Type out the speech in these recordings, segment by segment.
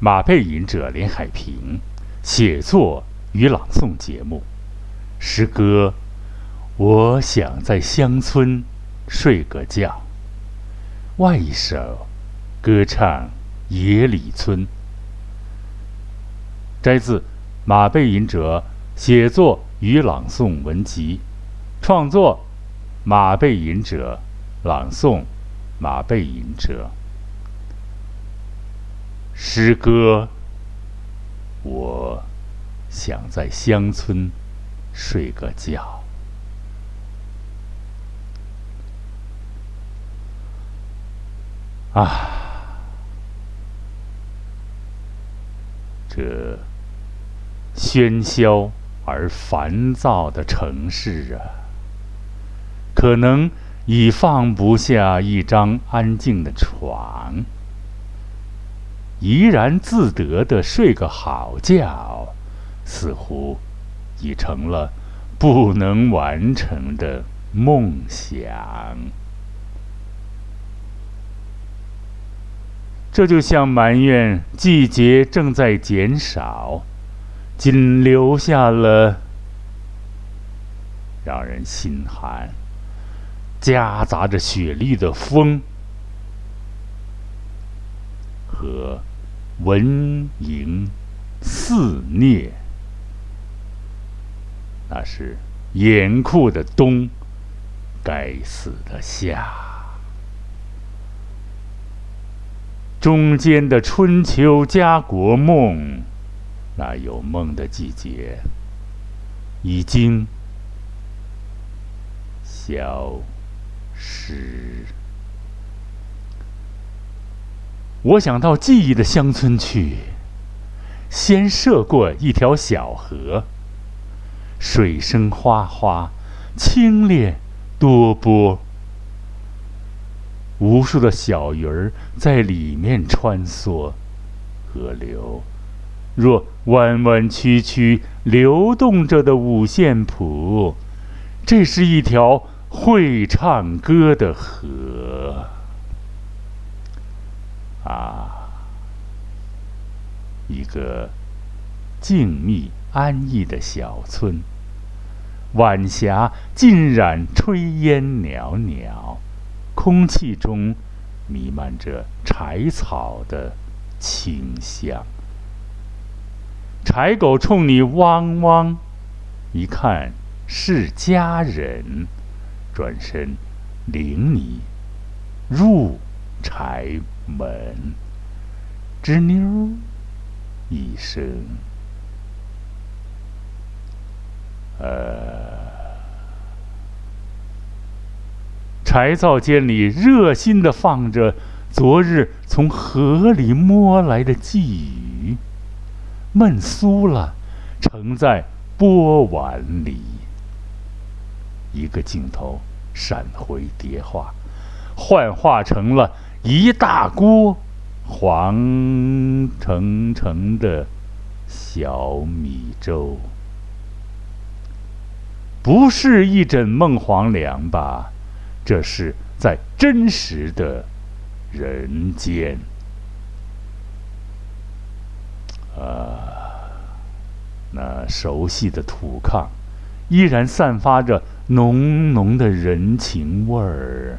马背吟者连海平写作与朗诵节目，诗歌《我想在乡村睡个觉》，外一首歌唱《野里村》，摘自马背吟者写作与朗诵文集，创作马背吟者，朗诵马背吟者。诗歌，我想在乡村睡个觉。啊，这喧嚣而烦躁的城市啊，可能已放不下一张安静的床。怡然自得的睡个好觉，似乎已成了不能完成的梦想。这就像埋怨季节正在减少，仅留下了让人心寒、夹杂着雪粒的风和。蚊蝇肆虐，那是严酷的冬，该死的夏。中间的春秋家国梦，那有梦的季节，已经消失。我想到记忆的乡村去，先涉过一条小河，水声哗哗，清冽多波，无数的小鱼儿在里面穿梭。河流若弯弯曲曲流动着的五线谱，这是一条会唱歌的河。啊，一个静谧安逸的小村，晚霞浸染炊烟袅袅，空气中弥漫着柴草的清香。柴狗冲你汪汪，一看是家人，转身领你入柴。门，吱妞一声，呃，柴灶间里热心的放着昨日从河里摸来的鲫鱼，焖酥了，盛在钵碗里。一个镜头闪回叠化，幻化成了。一大锅黄澄澄的小米粥，不是一枕梦黄粱吧？这是在真实的人间。啊，那熟悉的土炕，依然散发着浓浓的人情味儿。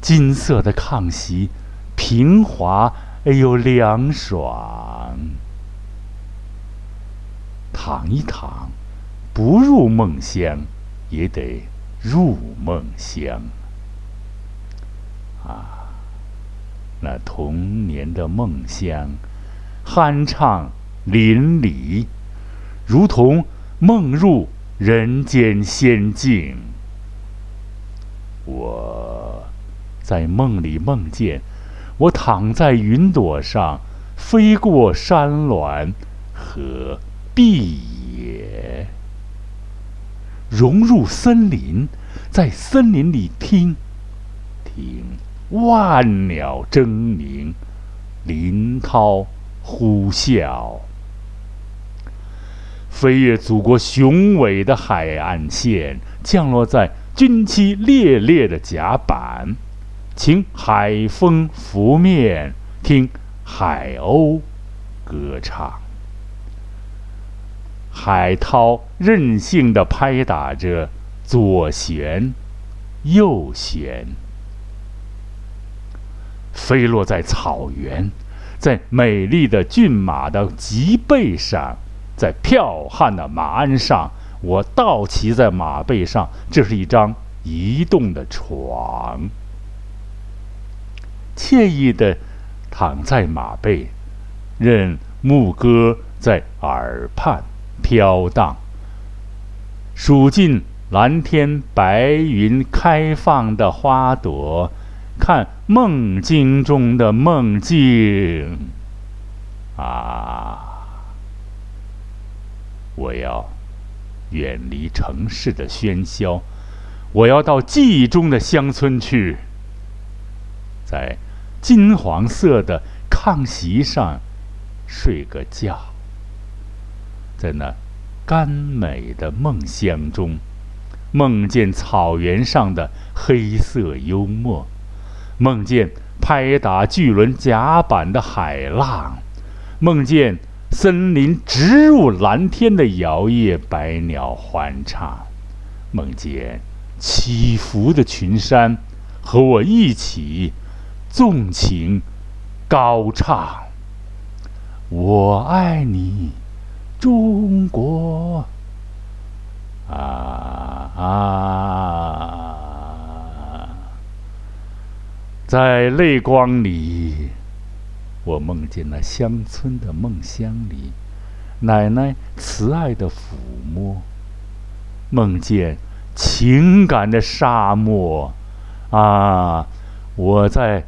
金色的炕席，平滑而又凉爽。躺一躺，不入梦乡，也得入梦乡。啊，那童年的梦乡，酣畅淋漓，如同梦入人间仙境。我。在梦里梦见，我躺在云朵上，飞过山峦和碧野，融入森林，在森林里听，听万鸟争鸣，林涛呼啸，飞越祖国雄伟的海岸线，降落在军旗猎猎的甲板。请海风拂面，听海鸥歌唱。海涛任性地拍打着左弦、右弦，飞落在草原，在美丽的骏马的脊背上，在剽悍的马鞍上，我倒骑在马背上，这是一张移动的床，惬意地躺在马背，任牧歌在耳畔。飘荡，数尽蓝天白云开放的花朵，看梦境中的梦境。啊！我要远离城市的喧嚣，我要到记忆中的乡村去，在金黄色的炕席上睡个觉。在那甘美的梦乡中，梦见草原上的黑色幽默，梦见拍打巨轮甲板的海浪，梦见森林直入蓝天的摇曳，百鸟欢唱，梦见起伏的群山和我一起纵情高唱。我爱你。中国啊啊，在泪光里，我梦见了乡村的梦乡里，奶奶慈爱的抚摸，梦见情感的沙漠啊，我在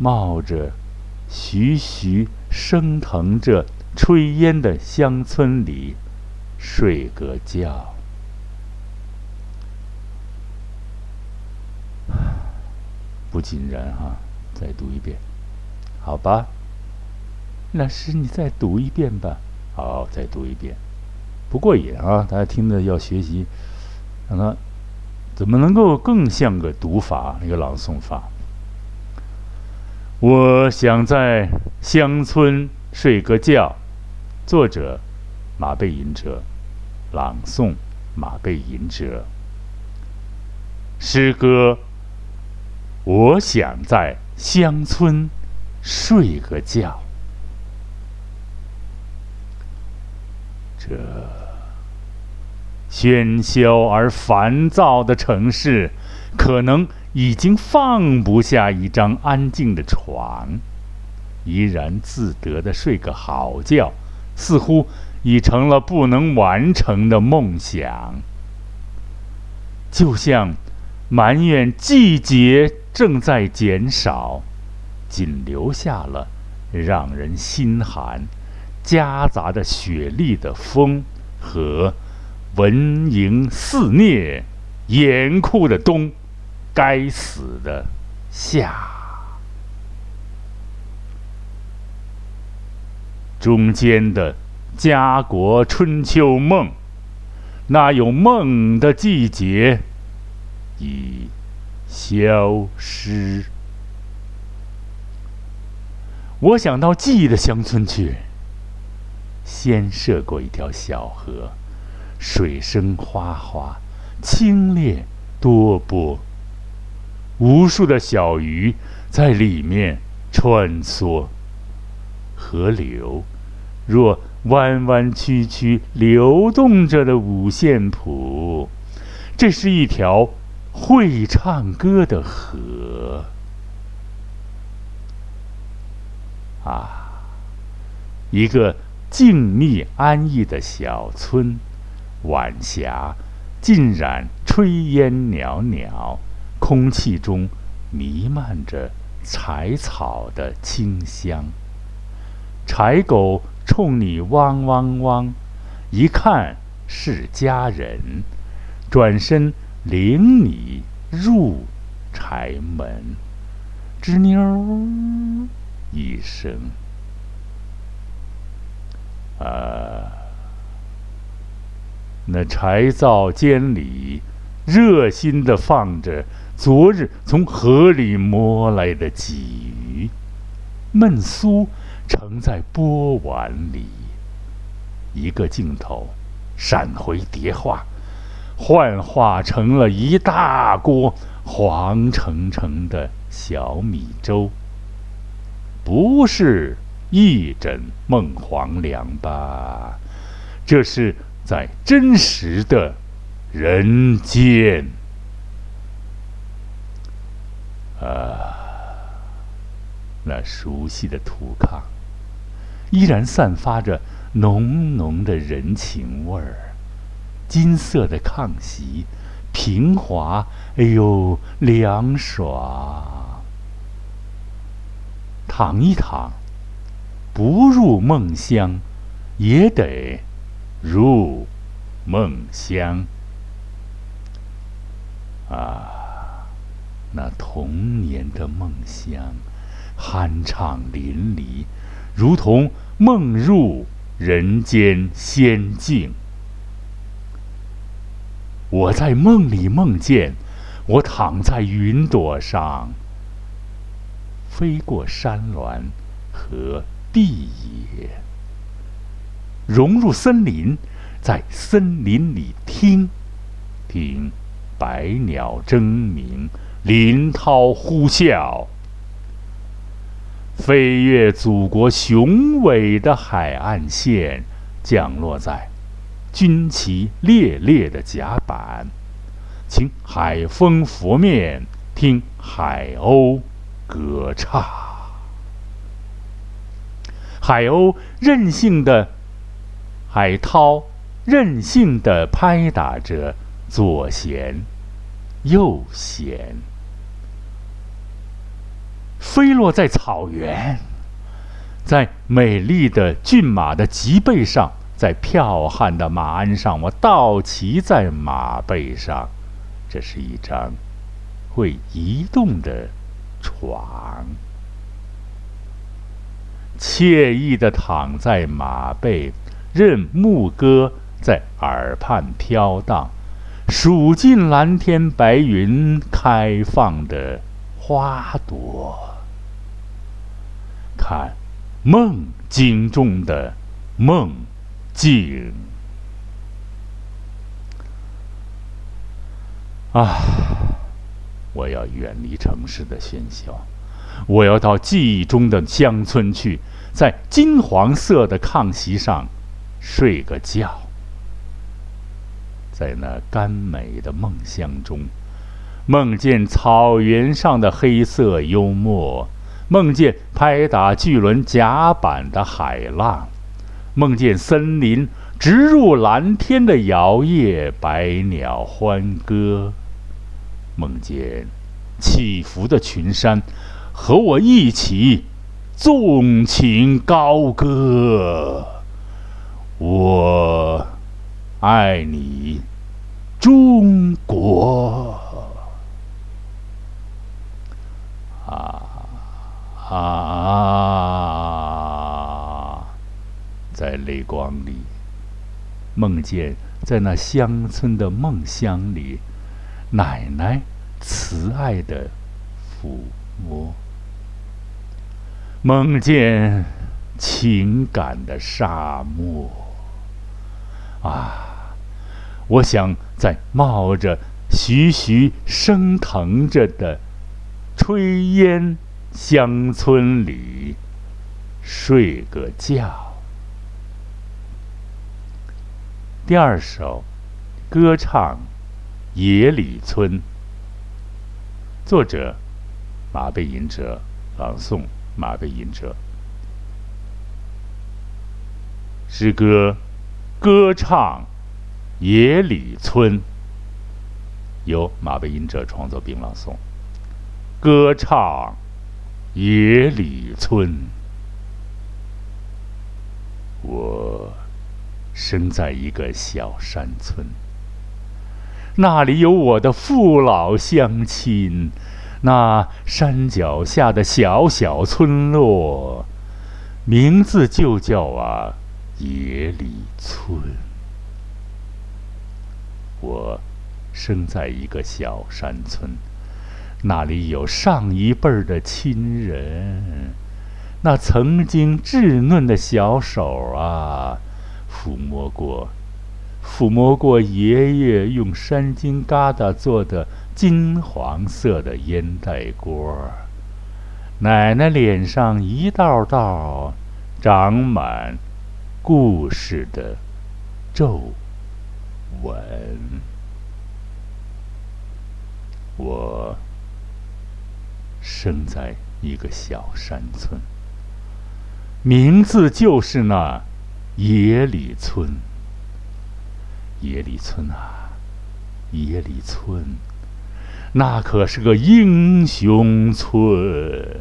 冒着徐徐升腾着。炊烟的乡村里，睡个觉。不尽然哈，再读一遍，好吧？老师，你再读一遍吧。好，再读一遍，不过瘾啊！大家听着要学习，让他怎么能够更像个读法，一个朗诵法？我想在乡村睡个觉。作者：马背吟者，朗诵：马背吟者。诗歌：我想在乡村睡个觉。这喧嚣而烦躁的城市，可能已经放不下一张安静的床，怡然自得的睡个好觉。似乎已成了不能完成的梦想，就像埋怨季节正在减少，仅留下了让人心寒、夹杂着雪粒的风和蚊蝇肆虐、严酷的冬，该死的夏。中间的家国春秋梦，那有梦的季节已消失。我想到记忆的乡村去，先涉过一条小河，水声哗哗，清冽多波，无数的小鱼在里面穿梭。河流，若弯弯曲曲流动着的五线谱，这是一条会唱歌的河。啊，一个静谧安逸的小村，晚霞浸染炊烟袅袅，空气中弥漫着柴草的清香。柴狗冲你汪汪汪，一看是家人，转身领你入柴门，吱妞一声，啊，那柴灶间里热心的放着昨日从河里摸来的鲫鱼，焖酥。盛在钵碗里。一个镜头，闪回叠化，幻化成了一大锅黄澄澄的小米粥。不是一枕梦黄粱吧？这是在真实的人间。啊，那熟悉的土炕，依然散发着浓浓的人情味儿。金色的炕席，平滑，哎呦，凉爽。躺一躺，不入梦乡，也得入梦乡。啊！那童年的梦乡，酣畅淋漓，如同梦入人间仙境。我在梦里梦见，我躺在云朵上，飞过山峦和地野，融入森林，在森林里听，听百鸟争鸣。林涛呼啸，飞越祖国雄伟的海岸线，降落在军旗猎猎的甲板，请海风拂面，听海鸥歌唱。海鸥任性的，海涛任性的拍打着左舷，右舷。飞落在草原，在美丽的骏马的脊背上，在剽悍的马鞍上，我倒骑在马背上。这是一张会移动的床，惬意的躺在马背，任牧歌在耳畔飘荡，数尽蓝天白云开放的花朵。看，梦境中的梦境啊！我要远离城市的喧嚣，我要到记忆中的乡村去，在金黄色的炕席上睡个觉，在那甘美的梦乡中，梦见草原上的黑色幽默。梦见拍打巨轮甲板的海浪，梦见森林直入蓝天的摇曳，百鸟欢歌，梦见起伏的群山和我一起纵情高歌。我爱你，中国。啊啊，在泪光里，梦见在那乡村的梦乡里，奶奶慈爱的抚摸；梦见情感的沙漠。啊，我想在冒着徐徐升腾着的炊烟。乡村里睡个觉。第二首歌唱《野里村》，作者马背吟者，朗诵马背吟者。诗歌歌唱《野里村》，由马背吟者创作并朗诵。歌唱。野里村，我生在一个小山村，那里有我的父老乡亲。那山脚下的小小村落，名字就叫啊野里村。我生在一个小山村。那里有上一辈的亲人，那曾经稚嫩的小手啊，抚摸过，抚摸过爷爷用山金疙瘩做的金黄色的烟袋锅，奶奶脸上一道道长满故事的皱纹。我生在一个小山村，名字就是那野里村。野里村啊，野里村，那可是个英雄村，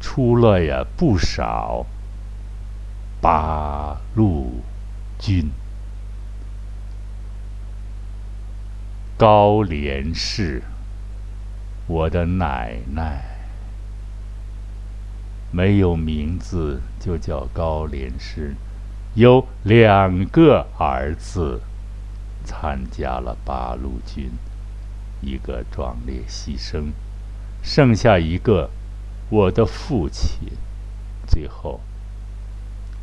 出了呀不少八路军。高连氏，我的奶奶，没有名字就叫高连氏，有两个儿子参加了八路军，一个壮烈牺牲，剩下一个，我的父亲，最后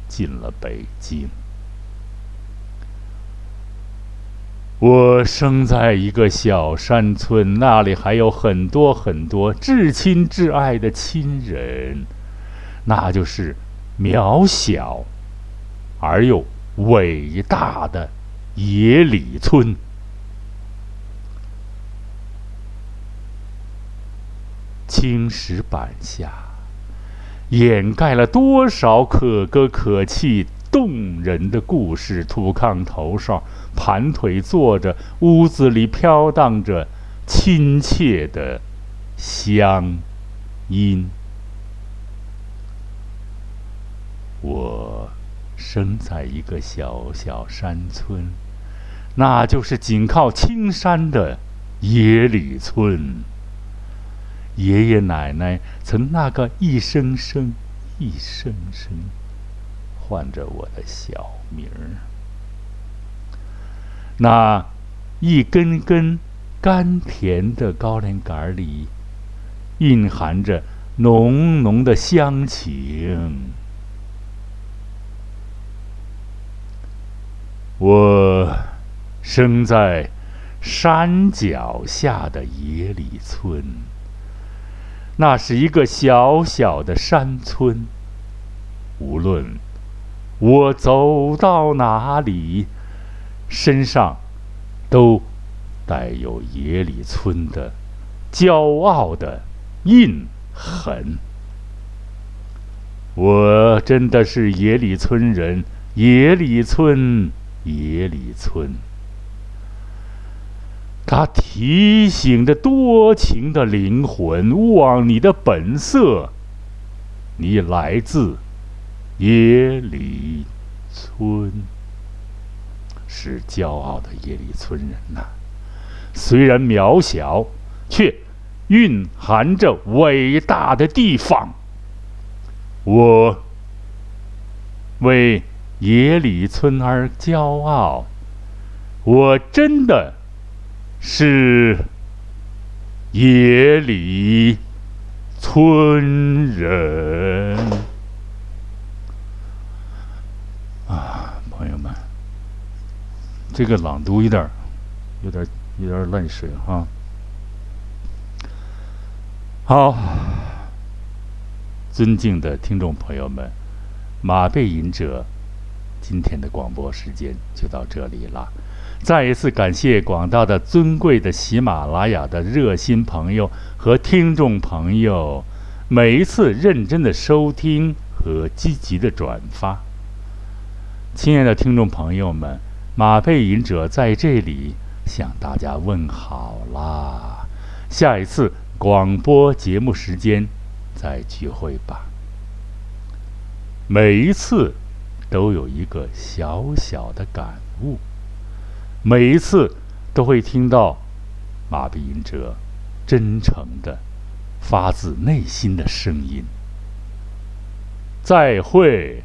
进了北京。我生在一个小山村，那里还有很多很多至亲至爱的亲人，那就是渺小而又伟大的野里村。青石板下，掩盖了多少可歌可泣。动人的故事，土炕头上盘腿坐着，屋子里飘荡着亲切的乡音。我生在一个小小山村，那就是紧靠青山的野里村。爷爷奶奶曾那个一声声，一声声。唤着我的小名儿，那一根根甘甜的高粱杆里，蕴含着浓浓的乡情。我生在山脚下的野里村，那是一个小小的山村，无论。我走到哪里，身上都带有野里村的骄傲的印痕。我真的是野里村人，野里村，野里村。它提醒着多情的灵魂，望你的本色，你来自。野里村是骄傲的野里村人呐，虽然渺小，却蕴含着伟大的地方。我为野里村而骄傲，我真的是野里村人。这个朗读有点有点有点烂水哈。好，尊敬的听众朋友们，马背吟者今天的广播时间就到这里了。再一次感谢广大的尊贵的喜马拉雅的热心朋友和听众朋友，每一次认真的收听和积极的转发。亲爱的听众朋友们。马背吟者在这里向大家问好啦！下一次广播节目时间再聚会吧。每一次都有一个小小的感悟，每一次都会听到马背吟者真诚的、发自内心的声音。再会。